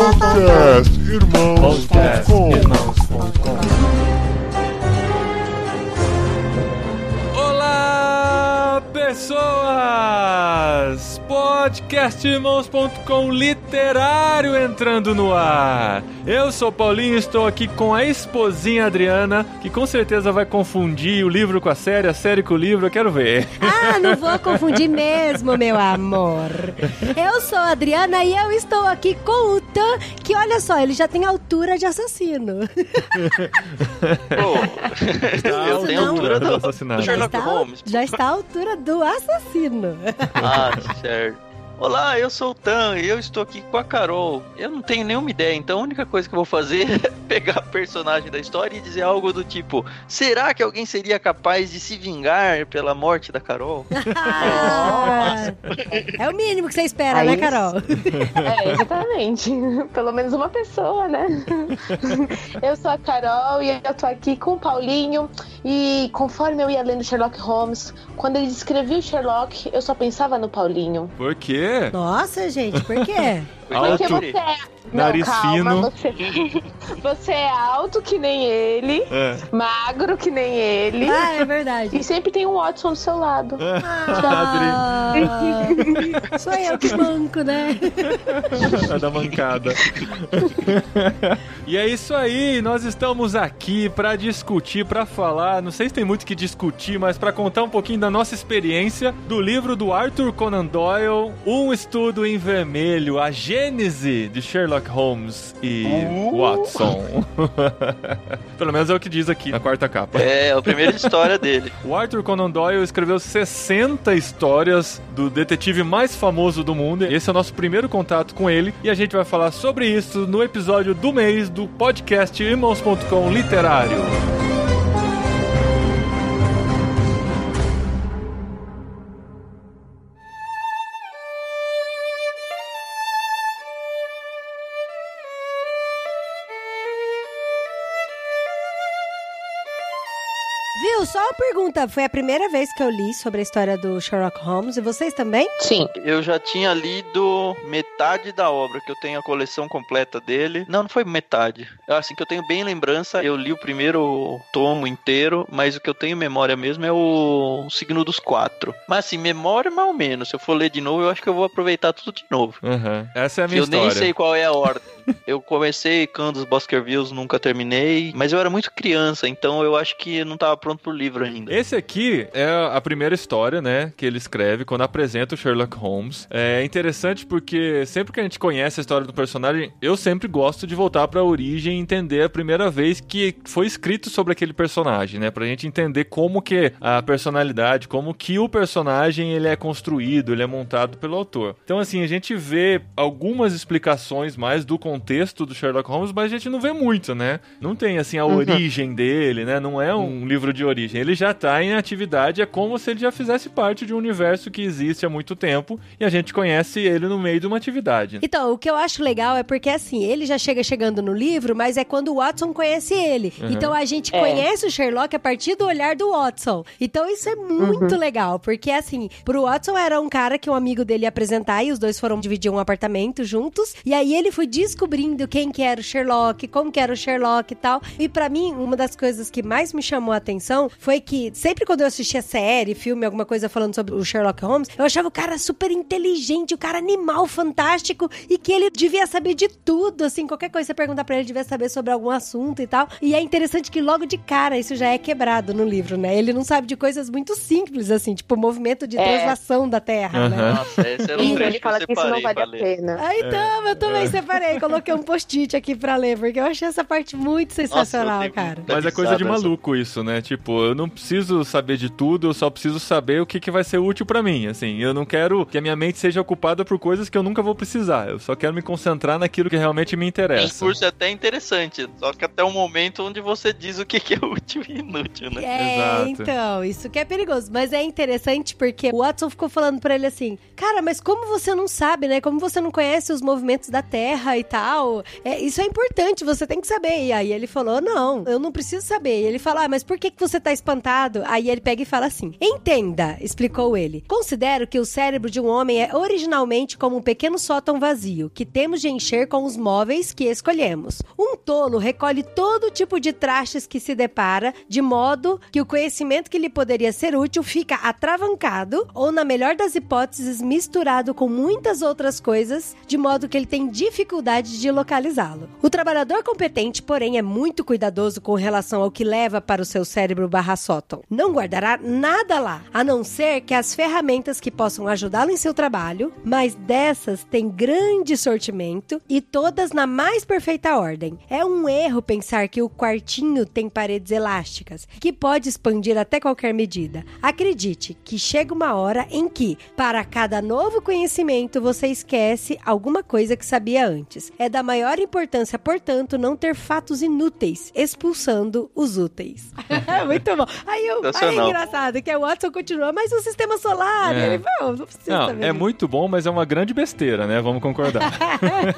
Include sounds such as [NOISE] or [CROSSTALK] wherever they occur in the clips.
Podcast Irmãos.com Podcastirmãos.com literário entrando no ar. Eu sou Paulinho, estou aqui com a esposinha Adriana, que com certeza vai confundir o livro com a série, a série com o livro, eu quero ver. Ah, não vou [LAUGHS] confundir mesmo, meu amor. Eu sou a Adriana e eu estou aqui com o Tan, que olha só, ele já tem altura de assassino. [LAUGHS] eu tenho a altura do, assassinato. do Sherlock está, Holmes. já está à altura do assassino. Ah, certo. Olá, eu sou o Tan e eu estou aqui com a Carol. Eu não tenho nenhuma ideia, então a única coisa que eu vou fazer [LAUGHS] é pegar a personagem da história e dizer algo do tipo: será que alguém seria capaz de se vingar pela morte da Carol? [LAUGHS] É o mínimo que você espera, Aí né. Carol? É, exatamente. [LAUGHS] Pelo menos uma pessoa, né? Eu sou a Carol e eu tô aqui com o Paulinho. E conforme eu ia lendo Sherlock Holmes, quando ele descrevia o Sherlock, eu só pensava no Paulinho. Por quê? Nossa, gente, por quê? [LAUGHS] Porque Alto. você é. Nariz não, calma, fino. Você... [LAUGHS] você é alto que nem ele, É. magro que nem ele. Ah, é verdade. E sempre tem um Watson do seu lado. [LAUGHS] Ah, sou eu que banco, né? A da mancada. e é isso aí, nós estamos aqui pra discutir, pra falar, não sei se tem muito o que discutir, mas pra contar um pouquinho da nossa experiência do livro do Arthur Conan Doyle, Um Estudo em Vermelho, a gênese de Sherlock Holmes e Watson. [LAUGHS] Pelo menos é o que diz aqui na quarta capa. É, a primeira história dele. [LAUGHS] O Arthur Conan Doyle escreveu 60 histórias do detetive mais famoso do mundo. Esse é o nosso primeiro contato com ele e a gente vai falar sobre isso no episódio do mês do podcast Irmãos.com Literário. Viu? Só uma pergunta. Foi a primeira vez que eu li sobre a história do Sherlock Holmes. E vocês também? Sim. Eu já tinha lido metade da obra, que eu tenho a coleção completa dele. Não, não foi metade. Eu, Assim que eu tenho bem lembrança, eu li o primeiro tomo inteiro, mas o que eu tenho memória mesmo é o Signo dos Quatro. Mas assim, memória mais ou menos. Se eu for ler de novo, eu acho que eu vou aproveitar tudo de novo. Uhum. Essa é a minha eu história. nem sei qual é a ordem. eu comecei Candos Baskervilles, nunca terminei, mas eu era muito criança, então eu acho que eu não tava pronto pro livro ainda. Esse aqui é a primeira história, né, que ele escreve quando apresenta o Sherlock Holmes. É interessante porque sempre que a gente conhece a história do personagem, eu sempre gosto de voltar pra origem e entender a primeira vez que foi escrito sobre aquele personagem, né, pra gente entender como que a personalidade, como que o personagem ele é construído, ele é montado pelo autor. Então assim, a gente vê algumas explicações mais do contexto do Sherlock Holmes, mas a gente não vê muito, né? Não tem assim a origem dele, né? Não é um livro de origem. Ele já tá em atividade, é como se ele já fizesse parte de um universo que existe há muito tempo e a gente conhece ele no meio de uma atividade. Então, o que eu acho legal é porque, assim, ele já chega chegando no livro, mas é quando o Watson conhece ele. Então, a gente É. conhece o Sherlock a partir do olhar do Watson. Então, isso é muito legal, porque, assim, pro Watson era um cara que um amigo dele ia apresentar e os dois foram dividir um apartamento juntos. E aí, ele foi descobrindo quem que era o Sherlock, como que era o Sherlock e tal. E pra mim, uma das coisas que mais me chamou a atenção foi que sempre quando eu assistia série, filme, alguma coisa falando sobre o Sherlock Holmes, eu achava o cara super inteligente, o cara animal, fantástico e que ele devia saber de tudo, assim, qualquer coisa que você perguntar pra ele, ele devia saber sobre algum assunto e tal. E é interessante que logo de cara isso já é quebrado no livro, né? Ele não sabe de coisas muito simples, assim, tipo o movimento de É. translação da Terra, né? Aham. Nossa, esse era um trecho ele que fala que isso não vale a pena. Ah, então, eu também separei, coloquei um post-it aqui pra ler, porque eu achei essa parte muito sensacional, tenho cara. Mas é coisa de maluco isso, né? Tipo, eu não preciso saber de tudo, eu só preciso saber o que, que vai ser útil pra mim. Assim, eu não quero que a minha mente seja ocupada por coisas que eu nunca vou precisar. Eu só quero me concentrar naquilo que realmente me Tem interessa. curso até interessante, só que até o momento onde você diz o que que é [LAUGHS] útil e inútil, né? É, Exato. então, isso que é perigoso. Mas é interessante porque o Watson ficou falando pra ele assim: Cara, mas como você não sabe, né? Como você não conhece os movimentos da Terra e tal? É, isso é importante, você tem que saber. E aí ele falou: Não, eu não preciso saber. E ele falou: Ah, mas por que, que você tá espantado? Aí ele pega e fala assim: Entenda, explicou ele. Considero que o cérebro de um homem é originalmente como um pequeno sótão vazio, que temos de encher com os móveis que escolhemos. Um tolo recolhe todo tipo de trastes que se depara, de modo que o conhecimento que lhe poderia ser útil fica atravancado, ou, na melhor das hipóteses, misturado com muitas outras coisas, de modo que ele tem dificuldade de localizá-lo. O trabalhador competente, porém, é muito cuidadoso com relação ao que leva para o seu cérebro barra sótão. Não guardará nada lá, a não ser que as ferramentas que possam ajudá-lo em seu trabalho, mas dessas tem grande sortimento e todas na mais perfeita ordem. É um erro pensar que o quartinho tem paredes elásticas, que pode expandir até qualquer medida. Acredite que chega uma hora em que, para cada novo conhecimento, você esquece alguma coisa que sabia antes. É da maior importância, portanto, não ter fatos inúteis, expulsando os úteis. [LAUGHS] Muito bom. Aí, eu, aí é engraçado que o Watson continua, mas o sistema solar, É. ele não, não precisa Não, saber é muito bom, mas é uma grande besteira, né? Vamos concordar. [LAUGHS]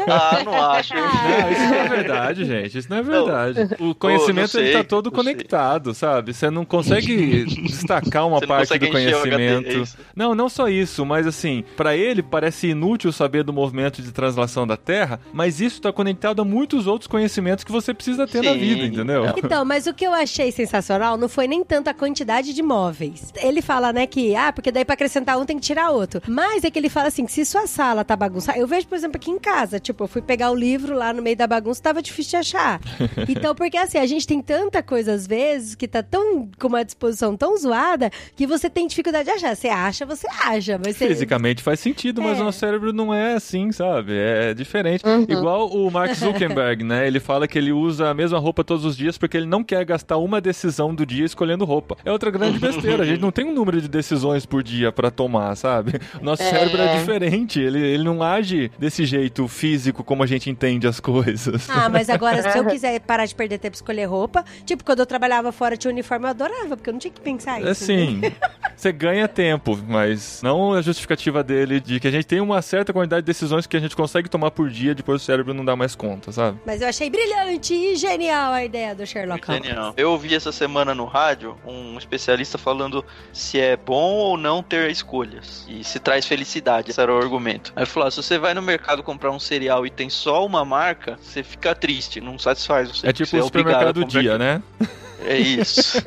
Ah, não acho. Não, isso não é verdade, gente. Isso não é verdade. O conhecimento não ele sei, tá todo não sei. conectado, sabe? Você não consegue destacar uma Você parte do encher o HD, conhecimento. é não, não só isso, mas assim, pra ele parece inútil saber do movimento de translação da Terra, mas isso tá conectado a muitos outros conhecimentos que você precisa ter na Sim. vida, entendeu? É. Então, mas o que eu achei sensacional não foi nem tanto a quantidade de móveis. Ele fala, né, que, ah, porque daí pra acrescentar um tem que tirar outro. Mas é que ele fala assim, que se sua sala tá bagunçada, eu vejo, por exemplo, aqui em casa, tipo, eu fui pegar o livro lá no meio da bagunça, tava difícil de achar. [LAUGHS] Então, porque assim, a gente tem tanta coisa às vezes que tá tão, com uma disposição tão zoada, que você tem dificuldade de achar. Você acha, você acha, mas você... Fisicamente faz sentido, mas É. o nosso cérebro não é assim, sabe? É diferente. Igual o Mark [LAUGHS] Zuckerberg, né? Ele fala que ele usa a mesma roupa todos os dias porque ele não quer gastar uma decisão do dia escolhendo roupa. É outra grande besteira. A gente não tem um número de decisões por dia pra tomar, sabe? O nosso É. cérebro é diferente. Ele, ele não age desse jeito físico como a gente entende as coisas. Ah, mas agora, se eu [LAUGHS] quiser parar de perder tempo e escolher roupa, tipo, quando eu trabalhava fora tinha uniforme, eu adorava, porque eu não tinha que pensar isso. É sim, [LAUGHS] você ganha tempo, mas não a justificativa dele de que a gente tem uma certa quantidade de decisões que a gente consegue tomar por dia, depois o cérebro não dá mais conta, sabe? Mas eu achei brilhante e genial a ideia do Sherlock Holmes. Genial. Eu ouvi essa semana no rádio um especialista falando se é bom ou não ter escolhas. E se traz felicidade. Esse era o argumento. Aí ele falou: ah, se você vai no mercado comprar um cereal e tem só uma marca, você fica triste, não satisfaz você. É tipo o a supermercado do dia, né? [LAUGHS] É isso.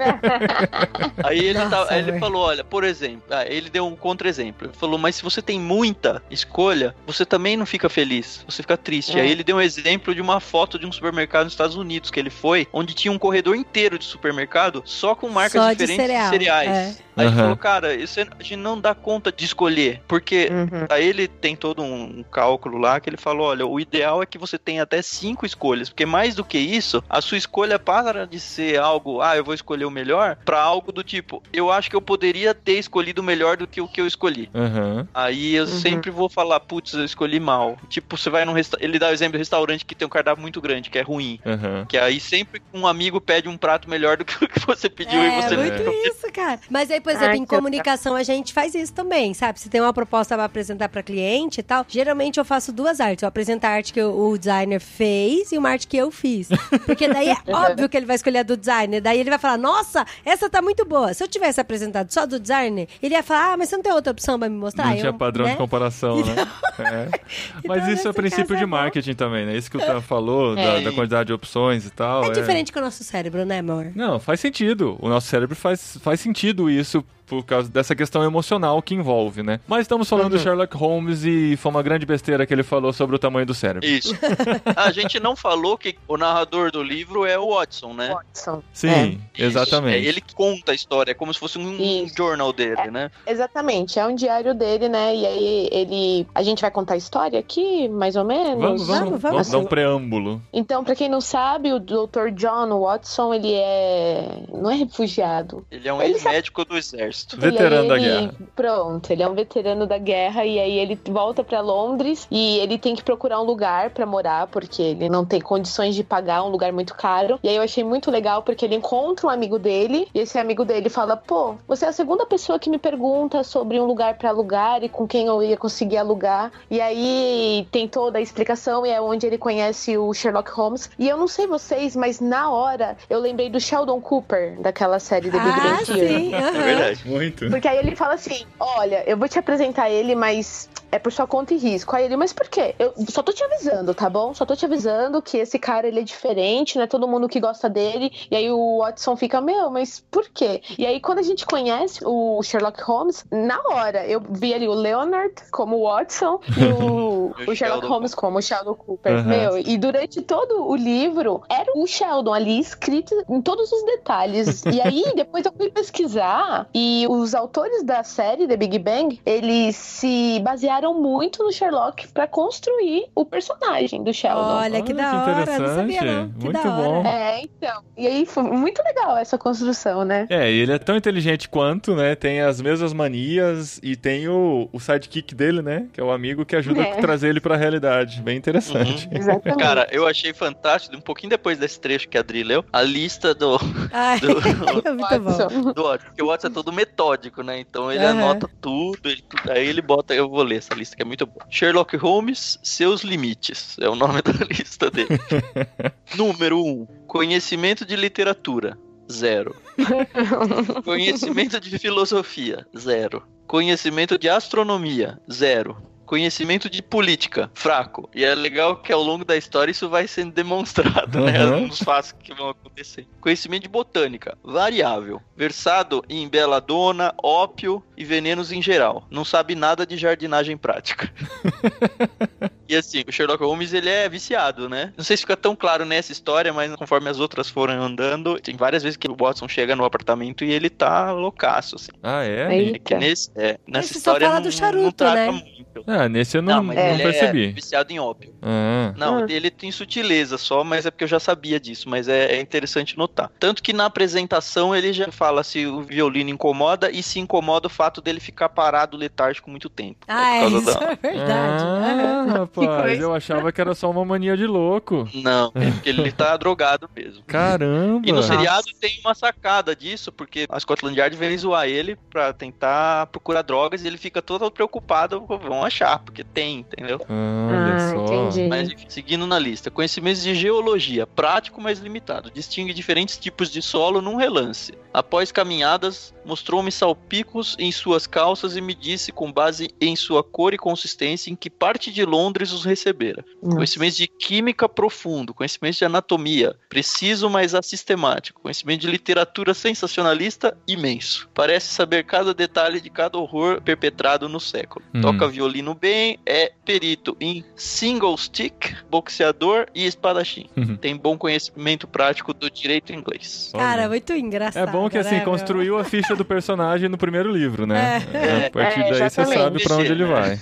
[LAUGHS] aí ele, Nossa, tá- ele falou: olha, por exemplo, ah, ele deu um contra-exemplo. Ele falou: mas se você tem muita escolha, você também não fica feliz, você fica triste. É. Aí ele deu um exemplo de uma foto de um supermercado nos Estados Unidos que ele foi, onde tinha um corredor inteiro de supermercado só com marcas Só de diferentes de, cereal, cereais. é. Aí ele Aham. falou: cara, isso é- a gente não dá conta de escolher, porque Uhum. Aí ele tem todo um cálculo lá que ele falou: olha, o ideal é que você tenha até cinco escolhas, porque mais do que isso, a sua escolha para de ser algo, ah, eu vou escolher o melhor, pra algo do tipo, eu acho que eu poderia ter escolhido melhor do que o que eu escolhi. Aham. Aí eu Uhum. sempre vou falar, putz, eu escolhi mal. Tipo, você vai num restaurante. Ele dá o exemplo do restaurante que tem um cardápio muito grande, que é ruim. Que aí sempre um amigo pede um prato melhor do que o que você pediu e É, você muito não isso, cara. Mas aí, por exemplo, Ai, em comunicação a gente faz isso também, sabe? Se tem uma proposta pra apresentar pra cliente e tal, geralmente eu faço duas artes. Eu apresento a arte que o o designer fez e uma arte que eu fiz. Porque daí é [LAUGHS] óbvio que ele vai escolher a do designer. Daí ele vai falar, nossa, essa tá muito boa. Se eu tivesse apresentado só do designer, ele ia falar, ah, mas você não tem outra opção pra me mostrar? Não Eu, tinha padrão né? de comparação, né? É. [LAUGHS] Mas Então, isso é princípio de é marketing também, né? Isso que o Tan falou, da, É. da quantidade de opções e tal. É diferente que o nosso cérebro, né, amor? Não, faz sentido. O nosso cérebro faz, faz sentido isso soupe. Por causa dessa questão emocional que envolve, né? Mas estamos falando do Sherlock Holmes e foi uma grande besteira que ele falou sobre o tamanho do cérebro. Isso. [LAUGHS] a gente não falou que o narrador do livro é o Watson, né? Watson. Sim, Isso. exatamente. É ele que conta a história, é como se fosse um Isso. jornal dele, né? Exatamente, é um diário dele, né? E aí ele. A gente vai contar a história aqui, mais ou menos? Vamos, vamos, Vamos, vamos, vamos. dar um preâmbulo. Então, pra quem não sabe, o Dr. John Watson, ele é. Não é refugiado. Ele é um Ele ex-médico do exército. Exército. Veterano da guerra. Pronto, ele é um veterano da guerra e aí ele volta pra Londres e ele tem que procurar um lugar pra morar porque ele não tem condições de pagar um lugar muito caro. E aí eu achei muito legal porque ele encontra um amigo dele e esse amigo dele fala: "Pô, você é a segunda pessoa que me pergunta sobre um lugar pra alugar e com quem eu ia conseguir alugar". E aí tem toda a explicação e é onde ele conhece o Sherlock Holmes. E eu não sei vocês, mas na hora eu lembrei do Sheldon Cooper daquela série The Big Ah, Bang Theory. sim. É aham. verdade. Muito. Porque aí ele fala assim: Olha, eu vou te apresentar ele, mas é por sua conta e risco. Aí ele, mas por quê? Eu só tô te avisando, tá bom? Só tô te avisando que esse cara ele é diferente, não é todo mundo que gosta dele. E aí o Watson fica, meu, mas por quê? E aí quando a gente conhece o Sherlock Holmes, na hora eu vi ali o Leonard como Watson e o, [LAUGHS] O Sherlock. Holmes como o Sheldon Cooper. Aham. Meu, e durante todo o livro era o Sheldon ali escrito em todos os detalhes. E aí [LAUGHS] depois eu fui pesquisar e os autores da série The Big Bang, eles se basearam muito no Sherlock pra construir o personagem do Sheldon. Olha que Olha da que hora, não sabia não. Que Muito da hora. bom. É, então. E aí foi muito legal essa construção, né? É, e ele é tão inteligente quanto, né? Tem as mesmas manias e tem o, o sidekick dele, né? Que é o amigo que ajuda É. a trazer ele pra realidade. Bem interessante. Exatamente. Cara, eu achei fantástico, um pouquinho depois desse trecho que a Adri leu, a lista do, Ai, do, [LAUGHS] muito bom. Do Watson. Porque o Watson é todo metódico, né? Então ele Aham. anota tudo, ele- tudo. Aí ele bota. Eu vou ler essa lista que é muito boa. Sherlock Holmes, seus limites. É o nome [LAUGHS] da lista dele. [LAUGHS] Número 1. Um, conhecimento de literatura. Zero. [LAUGHS] Conhecimento de filosofia. Zero. Conhecimento de astronomia. Zero. Conhecimento de política, fraco. E é legal que ao longo da história isso vai sendo demonstrado, né? Uhum. Nos fatos que vão acontecer. Conhecimento de botânica, variável. Versado em beladona, ópio e venenos em geral. Não sabe nada de jardinagem prática. [LAUGHS] E assim, o Sherlock Holmes, ele é viciado, né? Não sei se fica tão claro nessa história, mas conforme as outras foram andando, tem várias vezes que o Watson chega no apartamento e ele tá loucaço, assim. Ah, é? Aí- É que nesse, é, nessa Esse história fala não, do charuto, não trata né? muito. Ah, nesse eu não, Não, mas não ele percebi. é viciado em ópio. Ah. Não, Ah. ele tem sutileza só, mas é porque eu já sabia disso, mas é, é interessante notar. Tanto que na apresentação ele já fala se o violino incomoda e se incomoda o fato dele ficar parado letárgico muito tempo. Ah, é, por isso da- é verdade. Ah, rapaz, [LAUGHS] coisa. eu achava que era só uma mania de louco. Não, é porque ele tá [LAUGHS] drogado mesmo. Caramba! E no Nossa. seriado tem uma sacada disso, porque a Scotland Yard vem zoar ele pra tentar procurar drogas e ele fica todo preocupado, vão achar, porque tem, entendeu? Ah, Olha Ah, só. entendi. Mas enfim, seguindo na lista, conhecimentos de geologia, prático, mas limitado. Distingue diferentes tipos de solo num relance. Após caminhadas, mostrou-me salpicos em suas calças e me disse, com base em sua cor e consistência, em que parte de Londres os recebera. Nossa. Conhecimentos de química profundo, conhecimentos de anatomia, preciso, mas assistemático. Conhecimento de literatura sensacionalista, imenso. Parece saber cada detalhe de cada horror perpetrado no século. Hum. Toca violino bem, é perito em single stick, boxeador e espadachim. Uhum. Tem bom conhecimento prático do direito inglês. Cara, muito engraçado. É bom que assim, né, meu? construiu a ficha do personagem no primeiro livro, né? É. a partir É, daí você sabe pra onde ele vai.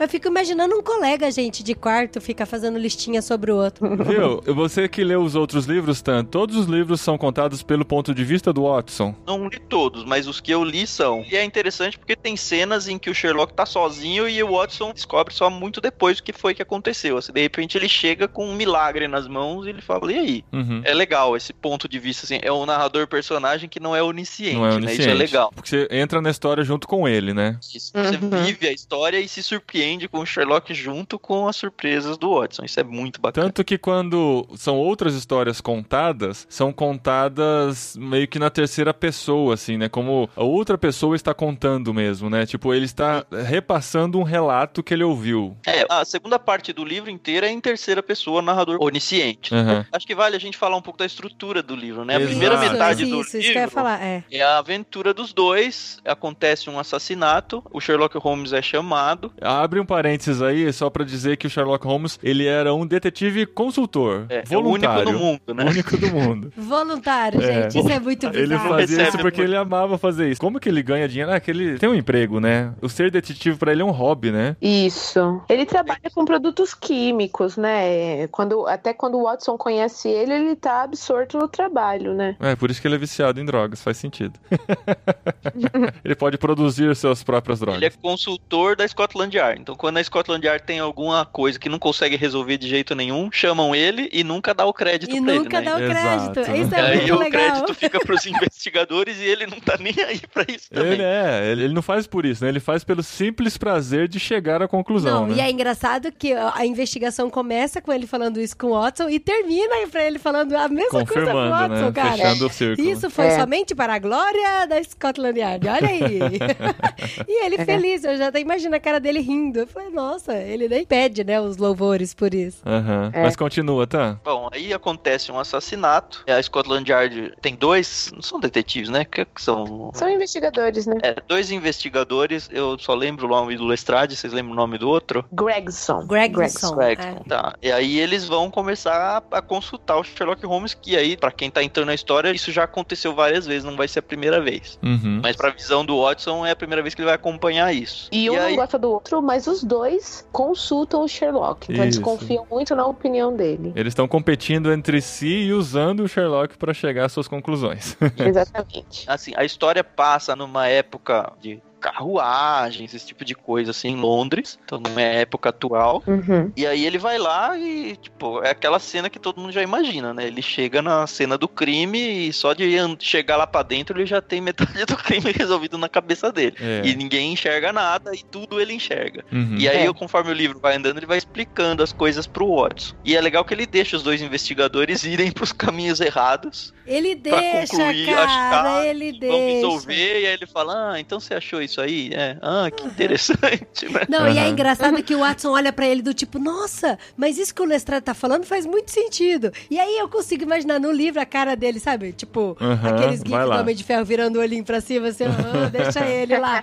Eu fico imaginando um colega, gente, de quarto ficar fazendo listinha sobre o outro. Viu? [LAUGHS] Você que leu os outros livros, Tan, todos os livros são contados pelo ponto de vista do Watson. Não li todos, mas os que eu li são. E é interessante porque tem cenas em que o Sherlock tá sozinho e o Watson descobre só muito depois o que foi que aconteceu. Assim, de repente ele chega com um milagre nas mãos e ele fala, e aí? Uhum. É legal esse ponto de vista, assim, é um narrador personagem que não é onisciente, Não é né? onisciente. Isso é legal. Porque você entra na história junto com ele, né? Isso, Você Uhum. vive a história e se surpreende com o Sherlock junto com as surpresas do Watson. Isso é muito bacana. Tanto que quando são outras histórias contadas, são contadas meio que na terceira pessoa, assim, né? Como a outra pessoa está contando mesmo, né? Tipo, ele está repassando um relato que ele ouviu. É, a segunda parte do livro inteira é em terceira pessoa, narrador onisciente. Aham. Acho que vale a gente falar um pouco da estrutura do livro, né? A Exato. primeira Isso, metade isso, do isso, isso livro que eu ia falar, é. é a aventura dos dois, acontece um assassinato, o Sherlock Holmes é chamado. Abre um parênteses aí, só pra dizer que o Sherlock Holmes, ele era um detetive consultor, É, é o único voluntário. no mundo, né? O único do mundo. [LAUGHS] Voluntário, É. gente. Isso é muito bizarro. Ele fazia isso porque muito. ele amava fazer isso. Como que ele ganha dinheiro? Ah, que ele tem um emprego, né? O ser detetive pra ele é um hobby, né? Isso. Ele trabalha com produtos químicos, né? Quando, até quando o Watson conhece ele, ele tá absorto no trabalho, né? É, por isso que ele é viciado em drogas, faz sentido. [LAUGHS] ele pode produzir suas próprias drogas. Ele é consultor da Scotland Yard. Então, quando a Scotland Yard tem alguma coisa que não consegue resolver de jeito nenhum, chamam ele e nunca dá o crédito E pra nunca ele, né? dá o crédito. Exato. Isso E é aí muito o legal. crédito fica pros investigadores e ele não tá nem aí pra isso também. Ele é, ele, ele não faz por isso, né? Ele faz pelo simples prazer de chegar à conclusão, Não, né? e é engraçado que a investigação começa com ele falando isso com o Watson e termina pra ele falando a mesma coisa com o Watson, né? cara. Fechando o círculo. Isso foi É. somente para a glória da Scotland Yard, olha aí. [LAUGHS] [LAUGHS] e ele feliz, eu já até imagino a cara dele rindo. Eu falei, nossa, ele nem pede, né, os louvores por isso. Aham. É. Mas continua, tá? Bom, aí acontece um assassinato. A Scotland Yard tem dois, não são detetives, né? Que são São investigadores, né? é, dois investigadores. Eu só lembro o nome do Lestrade, vocês lembram o nome do outro? Gregson. Gregson. Gregson. Tá. E aí eles vão começar a, a consultar o Sherlock Holmes, que aí, pra quem tá entrando na história, isso já aconteceu várias vezes, não vai ser a primeira vez. Uhum. Mas pra visão do Watson é a primeira vez que ele vai acompanhar isso. E um aí, não gosta do outro, mas os dois consultam o Sherlock. Então eles Isso. confiam muito na opinião dele. Eles estão competindo entre si e usando o Sherlock pra chegar às suas conclusões. [LAUGHS] Exatamente. assim, a história passa numa época de carruagens, esse tipo de coisa assim, em Londres, então não é época atual. Uhum. E aí ele vai lá e, tipo, é aquela cena que todo mundo já imagina, né? Ele chega na cena do crime e só de chegar lá pra dentro ele já tem metade do crime [LAUGHS] resolvido na cabeça dele. É. E ninguém enxerga nada e tudo ele enxerga. Uhum. E aí, É. conforme o livro vai andando, ele vai explicando as coisas pro Watson. E é legal que ele deixa os dois investigadores irem pros caminhos errados Ele pra deixa, concluir, cara, achar, ele vão deixa. resolver. E aí ele fala: Ah, então você achou isso aí? É, ah, que interessante, né? Não, e é engraçado que o Watson olha pra ele do tipo, nossa, mas isso que o Lestrade tá falando faz muito sentido. E aí eu consigo imaginar no livro a cara dele, sabe? Tipo, Aham, aqueles gifs do. Homem de Ferro virando o olhinho pra cima, assim, "Ah, [LAUGHS] deixa ele lá.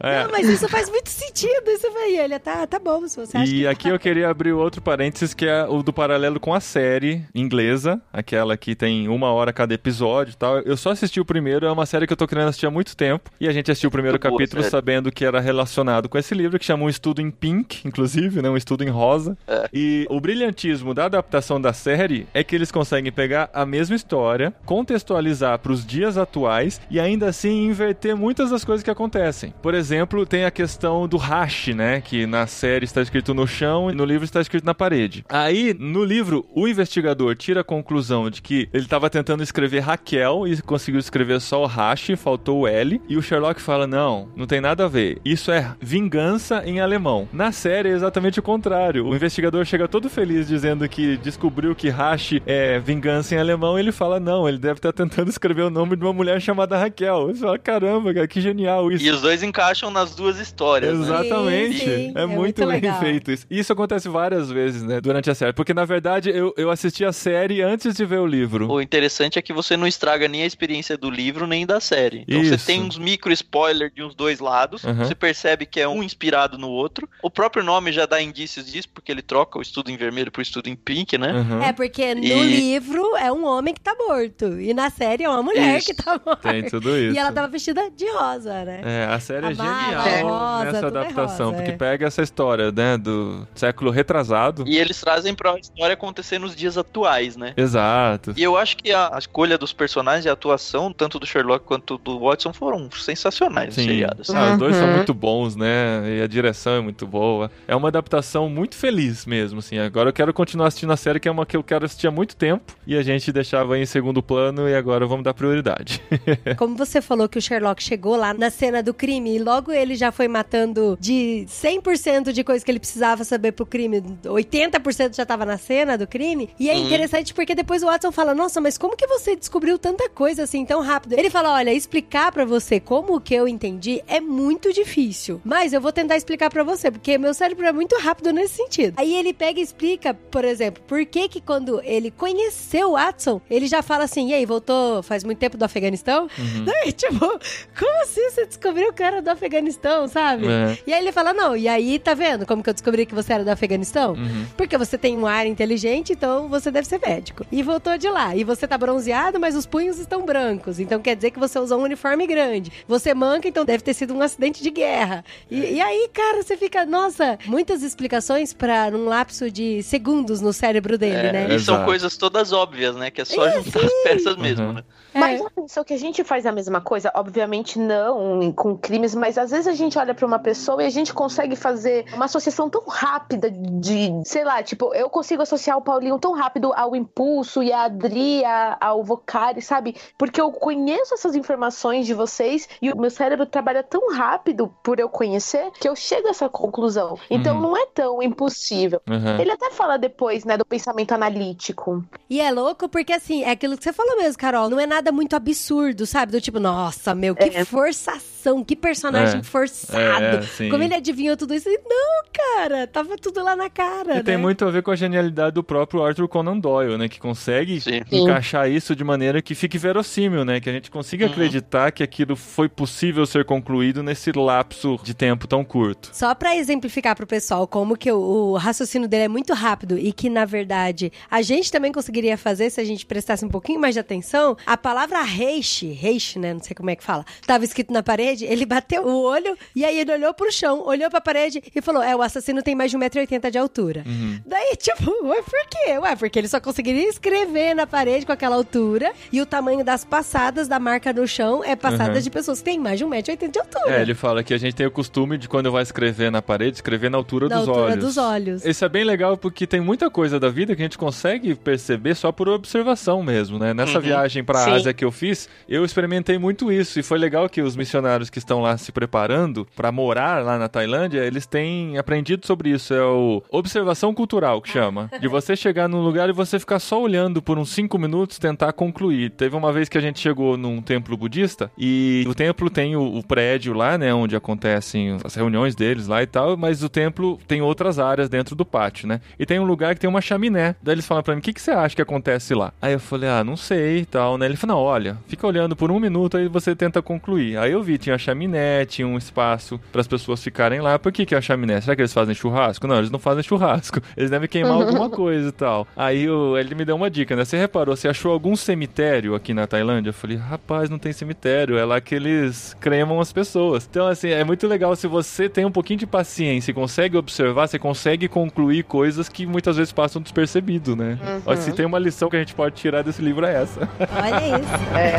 É. Não, mas isso faz muito sentido. Isso vai. E ele, tá, tá bom, se você acha E que aqui eu queria abrir outro parênteses que é o do paralelo com a série inglesa, aquela que tem uma hora cada episódio e tal. Eu só assisti o primeiro, é uma série que eu tô querendo assistir há muito tempo. E a gente assistiu o primeiro Muito boa série. sabendo que era relacionado com esse livro, que chama Um Estudo em Pink, inclusive, né? Um estudo em rosa. É. E o brilhantismo da adaptação da série é que eles conseguem pegar a mesma história, contextualizar para os dias atuais e ainda assim inverter muitas das coisas que acontecem. Por exemplo, tem a questão do hash, né? Que na série está escrito no chão e no livro está escrito na parede. Aí, no livro, o investigador tira a conclusão de que ele estava tentando escrever Raquel e conseguiu escrever só o hash, faltou o L. E o Sherlock fala: Não, não tem nada a ver. Isso é vingança em alemão. Na série é exatamente o contrário. O investigador chega todo feliz dizendo que descobriu que hash é vingança em alemão. E ele fala: Não, ele deve estar tentando escrever o nome de uma mulher chamada Raquel. Você fala: Caramba, cara, que genial isso. E os dois encaixam nas duas histórias, né? Exatamente. Sim, sim, é, é muito, muito bem legal. feito isso. Isso acontece várias vezes, né, durante a série. Porque, na verdade, eu, eu assisti a série antes de ver o livro. O interessante é que você não estraga nem a experiência do livro nem da série. Então você Isso. tem uns micro spoiler de uns dois lados, Uhum. você percebe que é um inspirado no outro. O próprio nome já dá indícios disso, porque ele troca o estudo em vermelho pro estudo em pink, né? Uhum. É, porque no E- livro é um homem que tá morto. E na série é uma mulher Isso. que tá morta. Tem tudo isso. E ela tava vestida de rosa, né? É, a série é A barba, genial rosa, nessa é adaptação, rosa, porque é. pega essa história, né, do século retrasado. E eles trazem pra história acontecer nos dias atuais, né? Exato. E eu acho que a, a escolha dos personagens e a atuação, tanto do Sherlock quanto do Watson, foram sensacionais Sim. Assim. Ah, os dois são Uhum. muito bons, né? E a direção é muito boa. É uma adaptação muito feliz mesmo, assim. Agora eu quero continuar assistindo a série, que é uma que eu quero assistir há muito tempo. E a gente deixava em segundo plano e agora vamos dar prioridade. [LAUGHS] Como você falou que o Sherlock chegou lá na cena do crime e logo ele já foi matando de 100% de coisa que ele precisava saber pro crime, 80% já tava na cena do crime. E é Uhum. interessante porque depois o Watson fala: Nossa, mas como que você descobriu tanta coisa assim tão rápido? Ele fala: Olha, explicar pra você como que eu entendi é muito difícil. Mas eu vou tentar explicar pra você, porque meu cérebro é muito rápido nesse sentido. Aí ele pega e explica, por exemplo, por que que quando ele conheceu o Watson, ele já fala assim: E aí, voltou faz muito tempo do Afeganistão? Daí, [LAUGHS] tipo, como assim você descobriu que era do Afeganistão, sabe? É. E aí ele fala, não, e aí, tá vendo como que eu descobri que você era do Afeganistão? Uhum. Porque você tem um ar inteligente, então você deve ser médico. E voltou de lá. E você tá bronzeado, mas os punhos estão brancos. Então quer dizer que você usou um uniforme grande. Você manca, então deve ter ter sido um acidente de guerra. E, e aí, cara, você fica, nossa, muitas explicações pra num lapso de segundos no cérebro dele, É, né? e são Exato. coisas todas óbvias, né? Que é só juntar as peças mesmo, Uhum. né? Mas É. já pensou que a gente faz a mesma coisa? Obviamente não com crimes, mas às vezes a gente olha pra uma pessoa e a gente consegue fazer uma associação tão rápida de, sei lá, tipo, eu consigo associar o Paulinho tão rápido ao impulso e a Adri a- ao Vocari, sabe? Porque eu conheço essas informações de vocês e o meu cérebro trabalha tão rápido por eu conhecer que eu chego a essa conclusão. Então Uhum. não é tão impossível. Uhum. Ele até fala depois, né, do pensamento analítico. E é louco porque, assim, é aquilo que você falou mesmo, Carol. Não é nada muito absurdo, sabe? Do tipo, nossa, meu, que É. forçação, que personagem É. forçado. É, sim. Como ele adivinhou tudo isso? E, não, cara, tava tudo lá na cara. E tem né? muito a ver com a genialidade do próprio Arthur Conan Doyle, né? Que consegue Sim. encaixar isso de maneira que fique verossímil, né? Que a gente consiga Uhum. acreditar que aquilo foi possível ser concluído nesse lapso de tempo tão curto. Só pra exemplificar pro pessoal como que o, o raciocínio dele é muito rápido e que, na verdade, a gente também conseguiria fazer se a gente prestasse um pouquinho mais de atenção, a palavra reishi, reishi, né? Não sei como é que fala, tava escrito na parede, ele bateu o olho e aí ele olhou pro chão, olhou pra parede e falou, é, o assassino tem mais de 1,80m de altura. Daí, tipo, ué, por quê? Ué, porque ele só conseguiria escrever na parede com aquela altura e o tamanho das passadas da marca no chão é passada Uhum. de pessoas que têm mais de 1,80m de altura. É, ele fala que a gente tem o costume de quando vai escrever na parede, escrever na altura Na dos altura olhos. dos olhos. Isso é bem legal porque tem muita coisa da vida que a gente consegue perceber só por observação mesmo, né? Nessa Uhum. viagem pra Sim. Ásia que eu fiz, eu experimentei muito isso e foi legal que os missionários que estão lá se preparando pra morar lá na Tailândia, eles têm aprendido sobre isso, é o observação cultural que chama, de você chegar num lugar e você ficar só olhando por uns cinco minutos tentar concluir. Teve uma vez que a gente chegou num templo budista e o templo tem o, o prédio lá, né, onde acontecem as reuniões deles lá e tal, mas o templo tem outras áreas dentro do pátio, né? E tem um lugar que tem uma chaminé. Daí eles falam pra mim, o que, que você acha que acontece lá? Aí eu falei, ah, não sei e tal, né? Ele falou, não, olha, fica olhando por um minuto aí você tenta concluir. Aí eu vi, tinha chaminé, tinha um espaço para as pessoas ficarem lá. Por que que é a chaminé? Será que eles fazem churrasco? Não, eles não fazem churrasco. [LAUGHS] Eles devem queimar alguma coisa e tal. Aí o- ele me deu uma dica, né? Você reparou, você achou algum cemitério aqui na Tailândia? Eu falei, rapaz, não tem cemitério. É lá que eles cremam as pessoas. Então, assim, é muito legal se você tem um pouquinho de paciência e consegue observar, você consegue concluir coisas que muitas vezes passam despercebido, né? Ó, Se tem uma lição que a gente pode tirar desse livro é essa. Olha isso. É.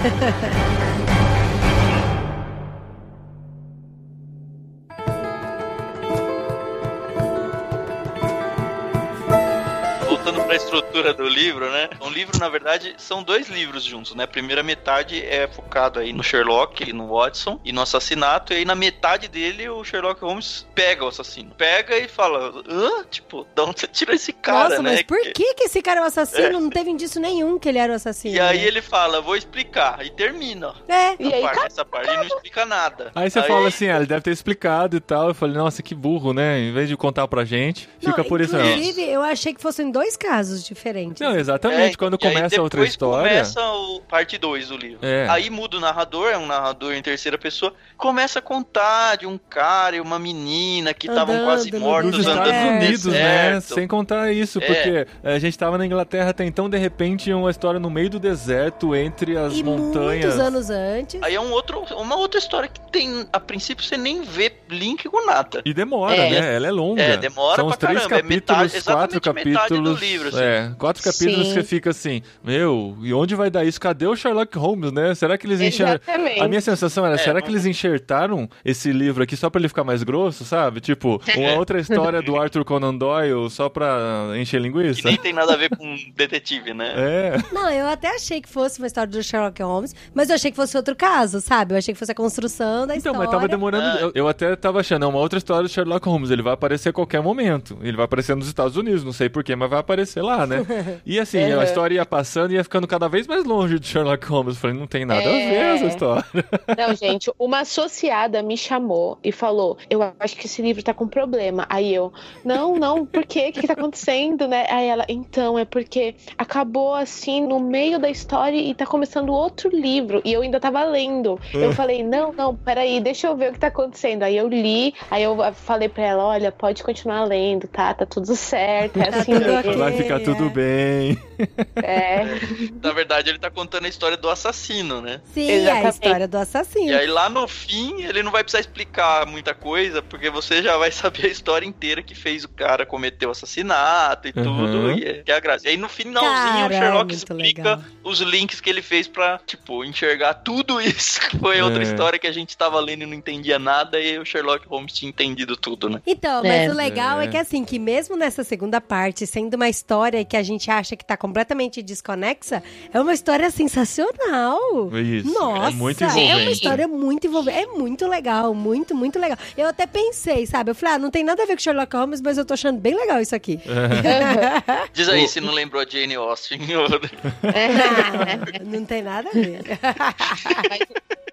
[LAUGHS] estrutura do livro, né? Um livro, na verdade, são dois livros juntos, né? A primeira metade é focado aí no Sherlock e no Watson e no assassinato, e aí na metade dele o Sherlock Holmes pega o assassino. Pega e fala, hã? Tipo, de onde você tirou esse cara, Nossa, né? mas por que que esse cara é o assassino? É. Não teve indício nenhum que ele era o assassino. E aí né? ele fala, vou explicar, e termina. É. E aí, parte, essa parte ele não explica nada. Aí você fala assim, ah, ele deve ter explicado e tal. Eu falei, nossa, que burro, né? Em vez de contar pra gente, fica Não, por isso. Inclusive, eu achei que fossem dois casos diferentes. Não, exatamente. É, Quando aí começa a outra história. começa o parte 2 do livro. É. Aí muda o narrador, é um narrador em terceira pessoa, começa a contar de um cara e uma menina que estavam quase no mortos Dos deserto. Estados Unidos, né? Sem contar isso, É. porque a gente tava na Inglaterra até então, de repente, uma história no meio do deserto, entre as E montanhas. muitos anos antes. Aí é um outro, uma outra história que tem, a princípio você nem vê link com nada. E demora, É. né? Ela é longa. É, demora São pra os três caramba, é capítulos, metade- quatro exatamente metade do capítulos. livro, assim. É, quatro capítulos Sim. que você fica assim, meu, e onde vai dar isso? Cadê o Sherlock Holmes, né? Será que eles? Exatamente. A minha sensação era, É, será que eles enxertaram esse livro aqui só pra ele ficar mais grosso, sabe? Tipo, uma [LAUGHS] outra história do Arthur Conan Doyle só pra encher Que linguiça? nem tem nada a ver com detetive, né? É. Não, eu até achei que fosse uma história do Sherlock Holmes, mas eu achei que fosse outro caso, sabe? Eu achei que fosse a construção da Então, história. mas tava demorando. Ah. Eu, eu até tava achando, é uma outra história do Sherlock Holmes. Ele vai aparecer a qualquer momento. Ele vai aparecer nos Estados Unidos, não sei porquê, mas vai aparecer lá, né? [LAUGHS] E assim, Uhum. a história ia passando e ia ficando cada vez mais longe de Sherlock Holmes. Eu falei, não tem nada a ver É. essa história. [LAUGHS] Não, gente, uma associada me chamou e falou: Eu acho que esse livro tá com problema. Aí eu, não, não, por quê? O que, que tá acontecendo, né? Aí ela, então, é porque acabou assim no meio da história e tá começando outro livro. E eu ainda tava lendo. Eu falei, não, não, peraí, deixa eu ver o que tá acontecendo. Aí eu li, aí eu falei pra ela, olha, pode continuar lendo, tá? Tá tudo certo, é [LAUGHS] assim mesmo. vai ficar tudo é. bem. É. [LAUGHS] Na verdade, ele tá contando a história do assassino, né? Sim, é a Exatamente. história do E assassino. aí lá no fim, ele não vai precisar explicar muita coisa, porque você já vai [LAUGHS] saber a história inteira que fez o cara cometer o assassinato e Uhum. tudo, e é, que é a graça. E aí no finalzinho Cara, o é Sherlock muito explica legal. os links que ele fez pra, tipo, enxergar tudo [LAUGHS] isso, que foi outra É. história que a gente tava lendo e não entendia nada, e o Sherlock Holmes tinha entendido tudo, né? Então, mas É. o legal é. É. que assim, que mesmo nessa segunda parte, sendo uma história que a gente acha que tá completamente desconexa, é uma história sensacional. Isso, Nossa, é muito É uma envolvente. história muito envolvente. É muito legal, muito, muito legal. Eu até pensei, sabe? Eu falei, ah, não tem nada a ver com Sherlock Holmes, mas eu tô achando bem legal isso aqui. [LAUGHS] Diz aí se não [LAUGHS] lembrou a Jane Austen. [LAUGHS] não tem nada a ver.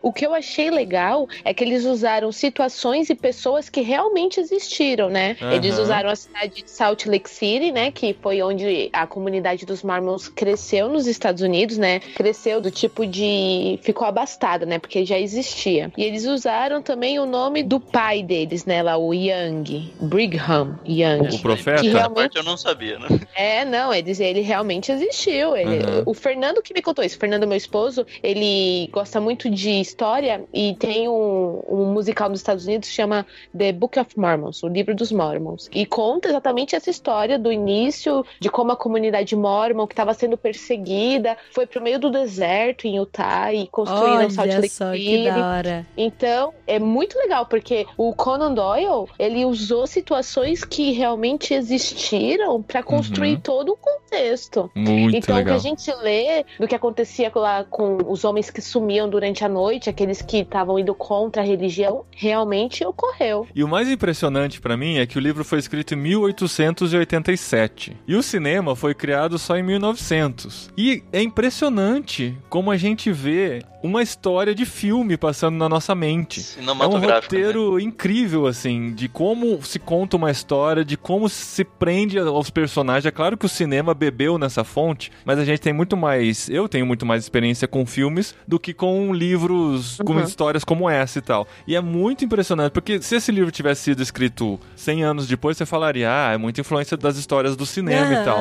O que eu achei legal é que eles usaram situações e pessoas que realmente existiram, né? Aham. Eles usaram a cidade de Salt Lake City, né? Que foi onde a comunidade dos Mormons cresceu nos Estados Unidos, né? Cresceu do tipo de. ficou abastada, né? Porque já existia. E eles usaram também o nome do pai deles, né? Lá, o Young. Brigham Young. O profeta? Que realmente parte eu não sabia, né? é, não, ele, ele realmente existiu. Ele- Uhum. O Fernando que me contou isso. O Fernando, meu esposo, ele gosta muito de história e tem um, um musical nos Estados Unidos que chama The Book of Mormons, o livro dos Mormons. E conta exatamente essa história do início, de como a comunidade mormon, que estava sendo perseguida, foi pro meio do deserto em Utah e construíram Salt Olha Lake só que da hora. Então, é muito legal, porque o Conan Doyle, ele usou situações que realmente existiram para construir Uhum. todo o contexto. Muito então, o que legal. a gente lê do que acontecia lá com os homens que sumiam durante a noite, aqueles que estavam indo contra a religião, realmente ocorreu. E o mais impressionante pra mim é que o livro foi escrito em 1887 e o cinema foi criado só em 1900. E é impressionante como a gente vê uma história de filme passando na nossa mente. É um Cinematográfico. né? roteiro incrível, assim, de como se conta uma história, de como se prende aos personagens. É claro que o cinema bebeu nessa fonte, mas a gente tem muito mais. Eu tenho muito mais experiência com filmes do que com livros com Uhum. histórias como essa e tal. E é muito impressionante, porque se esse livro tivesse sido escrito 100 anos depois, você falaria, ah, é muita influência das histórias do cinema e tal.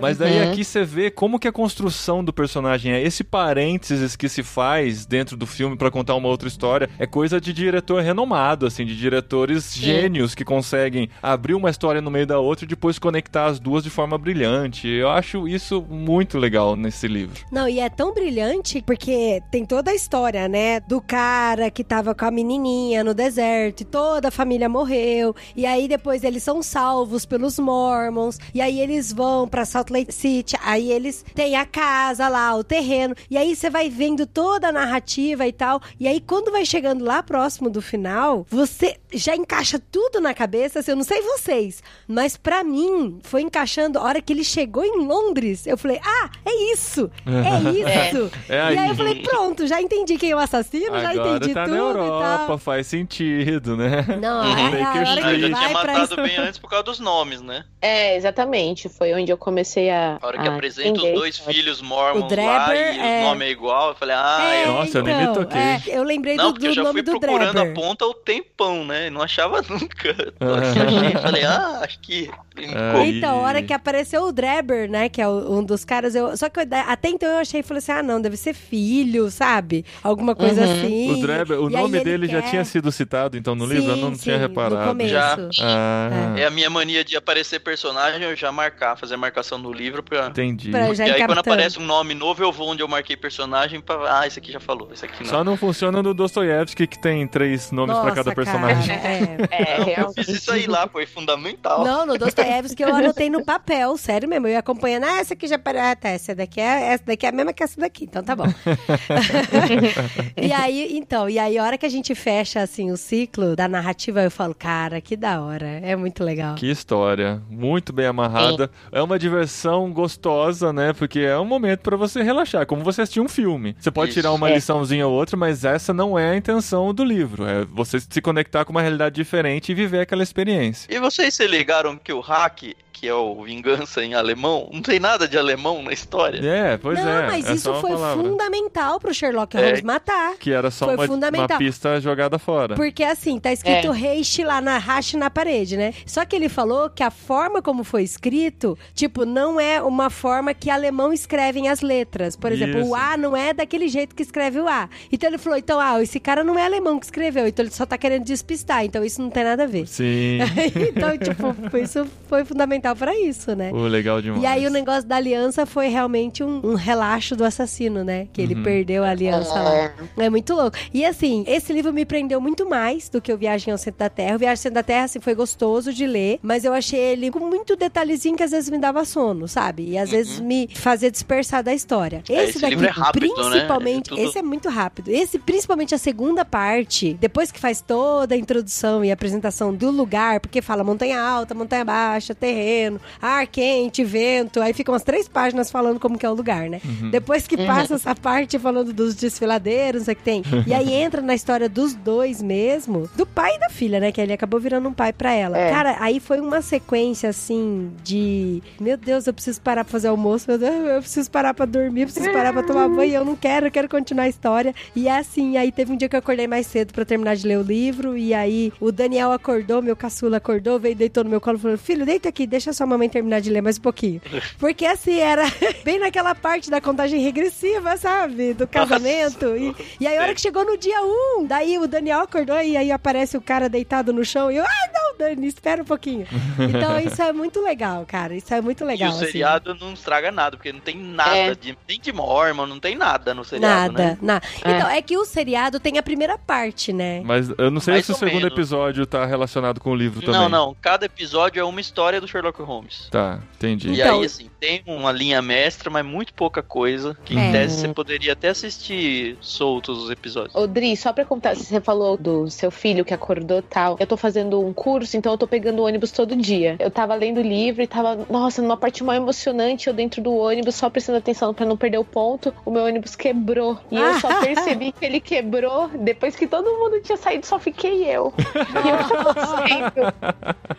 Mas daí Uhum. aqui você vê como que a construção do personagem é esse parênteses que se faz dentro do filme pra contar uma outra história é coisa de diretor renomado, assim, de diretores gênios que conseguem abrir uma história no meio da outra e depois conectar as duas de forma brilhante. Eu acho isso muito legal nesse livro. Não, e é tão brilhante porque tem toda a história, né? Do cara que tava com a menininha no deserto e toda a família morreu. E aí depois eles são salvos pelos Mormons. E aí eles vão pra Salt Lake City. Aí eles têm a casa lá, o terreno. E aí você vai vendo toda a narrativa e tal. E aí quando vai chegando lá próximo do final, você já encaixa tudo na cabeça. Assim, eu não sei vocês, mas pra mim foi encaixando. A hora que ele chegou em Londres, eu falei: ah, é isso! É [LAUGHS] isso! É e aí. aí eu falei, pronto, já entendi quem é o assassino, já Agora entendi tá tudo na e Europa, tal. faz sentido, né? Não, [LAUGHS] Uhum. é Tem a que hora que já tinha vai pra... matado bem antes por causa dos nomes, né? É, exatamente. Foi onde eu comecei a. A hora que a apresenta os dois filhos mormons O Drebber lá e é- o nome é igual, eu falei, ah, É, eu... Nossa, eu nem me então, toquei. é, eu lembrei Não, do, do eu já nome fui do procurando Drebber. a ponta o tempão, né? Não achava [LAUGHS] nunca. [LAUGHS] Ah. Achei, falei, ah, acho que... Aí- Então, a hora que apareceu o Drebber, né, que é um dos caras, eu, só que eu- até então eu achei, falei assim, ah não, deve ser filho, sabe? Alguma coisa Uhum. assim. O Drebber, o E nome ele dele já quer- tinha sido citado então no livro? Eu não Sim, tinha reparado. Já. Ah, É a minha mania de aparecer personagem, eu já marcar, fazer a marcação no livro pra... entendi. Pra já E aí quando aparece um nome novo, eu vou onde eu marquei personagem pra... Ah, esse aqui já falou, esse aqui não. Só não funciona no Dostoiévski, que tem três nomes pra Nossa, cada cara, personagem. é. [LAUGHS] É, Não, eu fiz isso aí lá, foi fundamental. Não, no Dostoiévski eu anotei no papel, sério mesmo. Eu ia acompanhando, ah, essa aqui já parece. Ah, tá, essa daqui é, essa daqui é a mesma que essa daqui, então tá bom. [LAUGHS] e aí, então, e aí a hora que a gente fecha, assim, o ciclo da narrativa, eu falo, cara, que da hora. É muito legal. Que história, muito bem amarrada. É uma diversão gostosa, né? Porque é um momento pra você relaxar, como você assistir um filme. Você pode Isso. tirar uma É. liçãozinha ou outra, mas essa não é a intenção do livro. É você se conectar com uma realidade diferente e viver aquela experiência. E vocês se ligaram que o hack, que é o vingança em alemão. Não tem nada de alemão na história. É, pois não, é. mas é isso foi palavra. fundamental pro Sherlock É. Holmes matar. Que era só Foi uma, uma pista jogada fora. Porque assim, tá escrito Reishi lá na rache na parede, né? Só que ele falou que a forma como foi escrito, tipo, não é uma forma que alemão escrevem as letras. Por exemplo, Isso. o A não é daquele jeito que escreve o A. Então ele falou, então, ah, esse cara não é alemão que escreveu, então ele só tá querendo despistar, então isso não tem nada a ver. Sim. [LAUGHS] então, tipo, isso foi fundamental pra isso, né? Pô, legal demais. E aí o negócio da aliança foi realmente um, um relaxo do assassino, né? Que ele Uhum. perdeu a aliança lá. É muito louco. E assim, esse livro me prendeu muito mais do que o Viagem ao Centro da Terra. O Viagem ao Centro da Terra, assim, foi gostoso de ler, mas eu achei ele com muito detalhezinho que às vezes me dava sono, sabe? E às vezes me fazia dispersar da história. É, Esse, esse daqui, livro é rápido, né? principalmente, É tudo- esse é muito rápido. Esse, principalmente a segunda parte, depois que faz toda a introdução e apresentação do lugar, porque fala montanha alta, montanha baixa, terreno, ar quente, vento, aí ficam umas três páginas falando como que é o lugar, né? Depois que passa essa parte falando dos desfiladeiros, não sei o que tem. E aí [LAUGHS] entra na história dos dois mesmo, do pai e da filha, né? Que ele acabou virando um pai pra ela. É. Cara, aí foi uma sequência assim de. Meu Deus, eu preciso parar pra fazer almoço, meu Deus, eu preciso parar pra dormir, eu preciso parar pra tomar banho, eu não quero, eu quero continuar a história. E é assim, aí teve um dia que eu acordei mais cedo pra terminar de ler o livro, e aí o Daniel acordou, meu caçula acordou, veio, deitou no meu colo e falou: Filho, deita aqui, deixa sua mamãe terminar de ler mais um pouquinho. Porque assim, era [LAUGHS] bem naquela parte da contagem regressiva, sabe? Do casamento. E, e aí, a hora que chegou no dia um, daí o Daniel acordou e aí aparece o cara deitado no chão e eu, ai não, Dani, espera um pouquinho. Então [LAUGHS] isso é muito legal, cara. Isso é muito legal. e o assim. seriado não estraga nada, porque não tem nada É. de. Nem de Mormon, não tem nada no seriado, Nada, né? nada. Então, é que o seriado tem a primeira parte, né? Mas eu não sei Mais se o segundo menos. episódio tá relacionado com o livro também. Não, não. Cada episódio é uma história do Sherlock Holmes. Tá, entendi. E Então- aí, assim, tem uma linha mestra, mas muito pouca coisa. Que em É. tese você poderia até assistir soltos os episódios. Ô, Dri, só pra contar, você falou do seu filho que acordou e tal. Eu tô fazendo um curso, então eu tô pegando o ônibus todo dia. Eu tava lendo o livro e tava, nossa, numa parte mais emocionante, eu dentro do ônibus, só prestando atenção pra não perder o ponto, o meu ônibus quebrou. E eu só [LAUGHS] percebi que ele quebrou depois que todo mundo tinha saído, só fiquei eu. [LAUGHS] E eu sendo.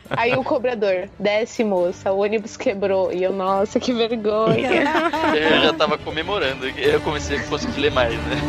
Aí o cobrador, desce, moça, o ônibus quebrou. E eu, nossa, que vergonha. [LAUGHS] Eu já tava comemorando. Eu comecei a conseguir ler mais, né?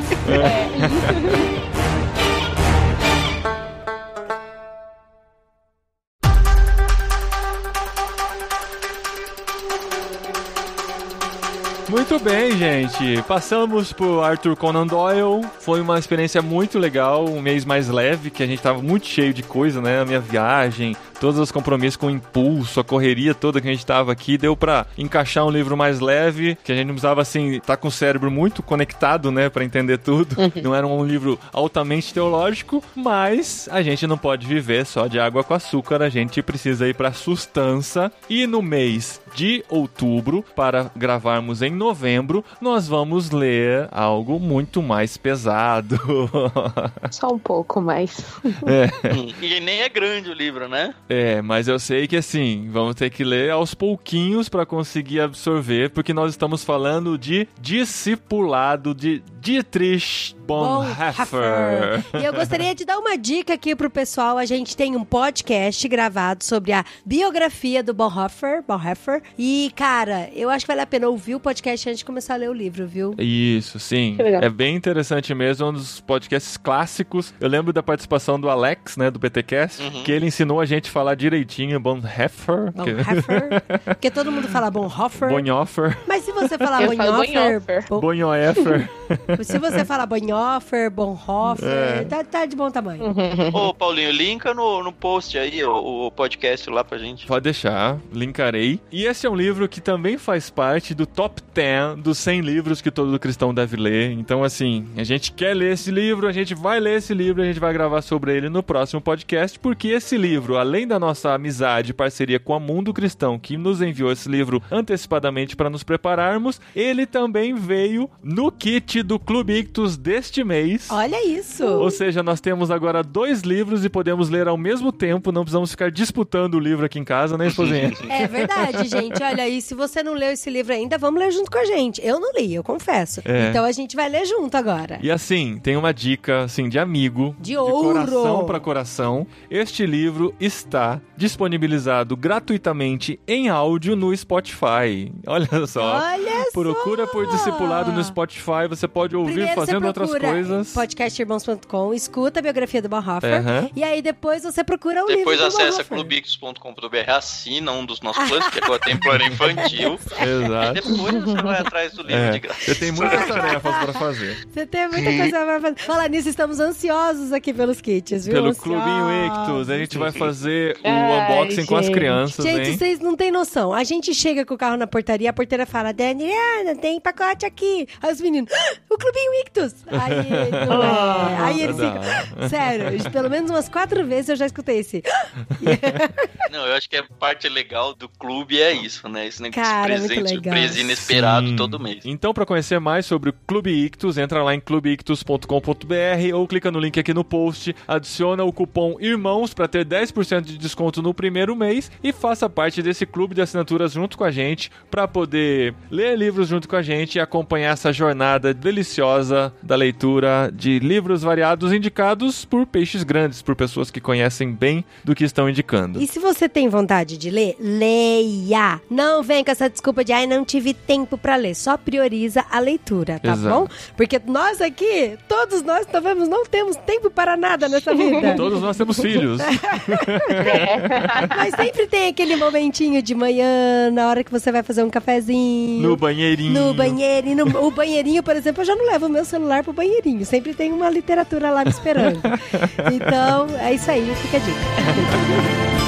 Muito bem, gente. Passamos por Arthur Conan Doyle. Foi uma experiência muito legal, um mês mais leve, que a gente tava muito cheio de coisa, né? A minha viagem, todos os compromissos com o impulso, a correria toda que a gente tava aqui, deu pra encaixar um livro mais leve, que a gente não precisava, assim, estar com o cérebro muito conectado, né? Pra entender tudo. Não era um livro altamente teológico, mas a gente não pode viver só de água com açúcar, a gente precisa ir pra sustância. E no mês de outubro, para gravarmos em novembro, nós vamos ler algo muito mais pesado. Só um pouco mais. Hum, e nem é grande o livro, né? É, mas eu sei que assim, vamos ter que ler aos pouquinhos para conseguir absorver, porque nós estamos falando de discipulado de Dietrich Bonhoeffer. E eu gostaria de dar uma dica aqui pro pessoal. A gente tem um podcast gravado sobre a biografia do Bonhoeffer. Bonhoeffer. E, cara, eu acho que vale a pena ouvir o podcast antes de começar a ler o livro, viu? Isso, sim. É bem interessante mesmo, um dos podcasts clássicos. Eu lembro da participação do Alex, né, do PTcast, Uhum. que ele ensinou a gente a falar direitinho Bonhoeffer. que- Bonhoeffer. [LAUGHS] Porque todo mundo fala Bonhoeffer. Bonhoeffer. Mas se você falar Bonhoeffer, Bonhoeffer. Bo- Bonhoeffer. [LAUGHS] se você falar Bonhoeffer, Bonhoeffer, É. tá, tá de bom tamanho. Ô, Paulinho, linka no, no post aí o, o podcast lá pra gente. Pode deixar, linkarei. E esse é um livro que também faz parte do top 10 dos 100 livros que todo cristão deve ler. Então, assim, a gente quer ler esse livro, a gente vai ler esse livro, a gente vai gravar sobre ele no próximo podcast, porque esse livro, além da nossa amizade e parceria com a Mundo Cristão, que nos enviou esse livro antecipadamente para nos prepararmos, ele também veio no kit do Clube Ictus deste mês. Olha isso. Ou seja, nós temos agora dois livros e podemos ler ao mesmo tempo, não precisamos ficar disputando o livro aqui em casa, né, esposinha? É verdade, gente. Olha, e se você não leu esse livro ainda, vamos ler junto com a gente. Eu não li, eu confesso. É. Então a gente vai ler junto agora. E assim, tem uma dica, assim, de amigo. De ouro. coração para coração. Este livro está disponibilizado gratuitamente em áudio no Spotify. Olha só. Olha só. Procura por Discipulado no Spotify, você pode ouvir Primeiro fazendo outras procura coisas. podcastirmãos.com, escuta a biografia do Bonhoeffer Aham. e aí depois você procura o Depois livro do acessa clubicos.com.br, assina um dos nossos planos, que agora tem plano infantil. [LAUGHS] E Exato. depois você vai atrás do livro É, de graça. você tem muitas tarefas para fazer. Você tem muita coisa pra fazer. Falar nisso, estamos ansiosos aqui pelos kits, viu? Pelo Ansiosos. Clubinho Ictus, a gente vai fazer o Ai, unboxing com as gente. crianças, Gente, hein? vocês não têm noção. A gente chega com o carro na portaria, a porteira fala, Daniela, tem pacote aqui. Aí os meninos, "Ah, o Clubinho Ictus. [LAUGHS] Aí, não é. Aí eles Não. ficam, sério, pelo menos umas quatro vezes eu já escutei esse. [LAUGHS] Não, eu acho que a parte legal do clube é isso, né? Esse negócio Cara, de muito presente, legal. surpresa inesperado Sim. todo mês. Então, para conhecer mais sobre o Clube Ictus, entra lá em clubeictus.com.br ou clica no link aqui no post, adiciona o cupom IRMãos para ter 10% de desconto no primeiro mês e faça parte desse clube de assinaturas junto com a gente para poder ler livros junto com a gente e acompanhar essa jornada deliciosa da leitura de livros variados indicados por peixes grandes, por pessoas que conhecem bem do que estão indicando. E se você tem vontade de ler, leia. Não vem com essa desculpa de, ai, não tive tempo pra ler. Só prioriza a leitura, tá Exato. bom? Porque nós aqui, todos nós, talvez não temos tempo para nada nessa vida. [LAUGHS] Todos nós temos filhos. [LAUGHS] Mas sempre tem aquele momentinho de manhã, na hora que você vai fazer um cafezinho. No banheirinho. No banheirinho. No, o banheirinho, por exemplo, eu já não levo o meu celular pro banheirinho. Sempre tem uma literatura lá me esperando. [LAUGHS] Então, é isso aí, fica a dica.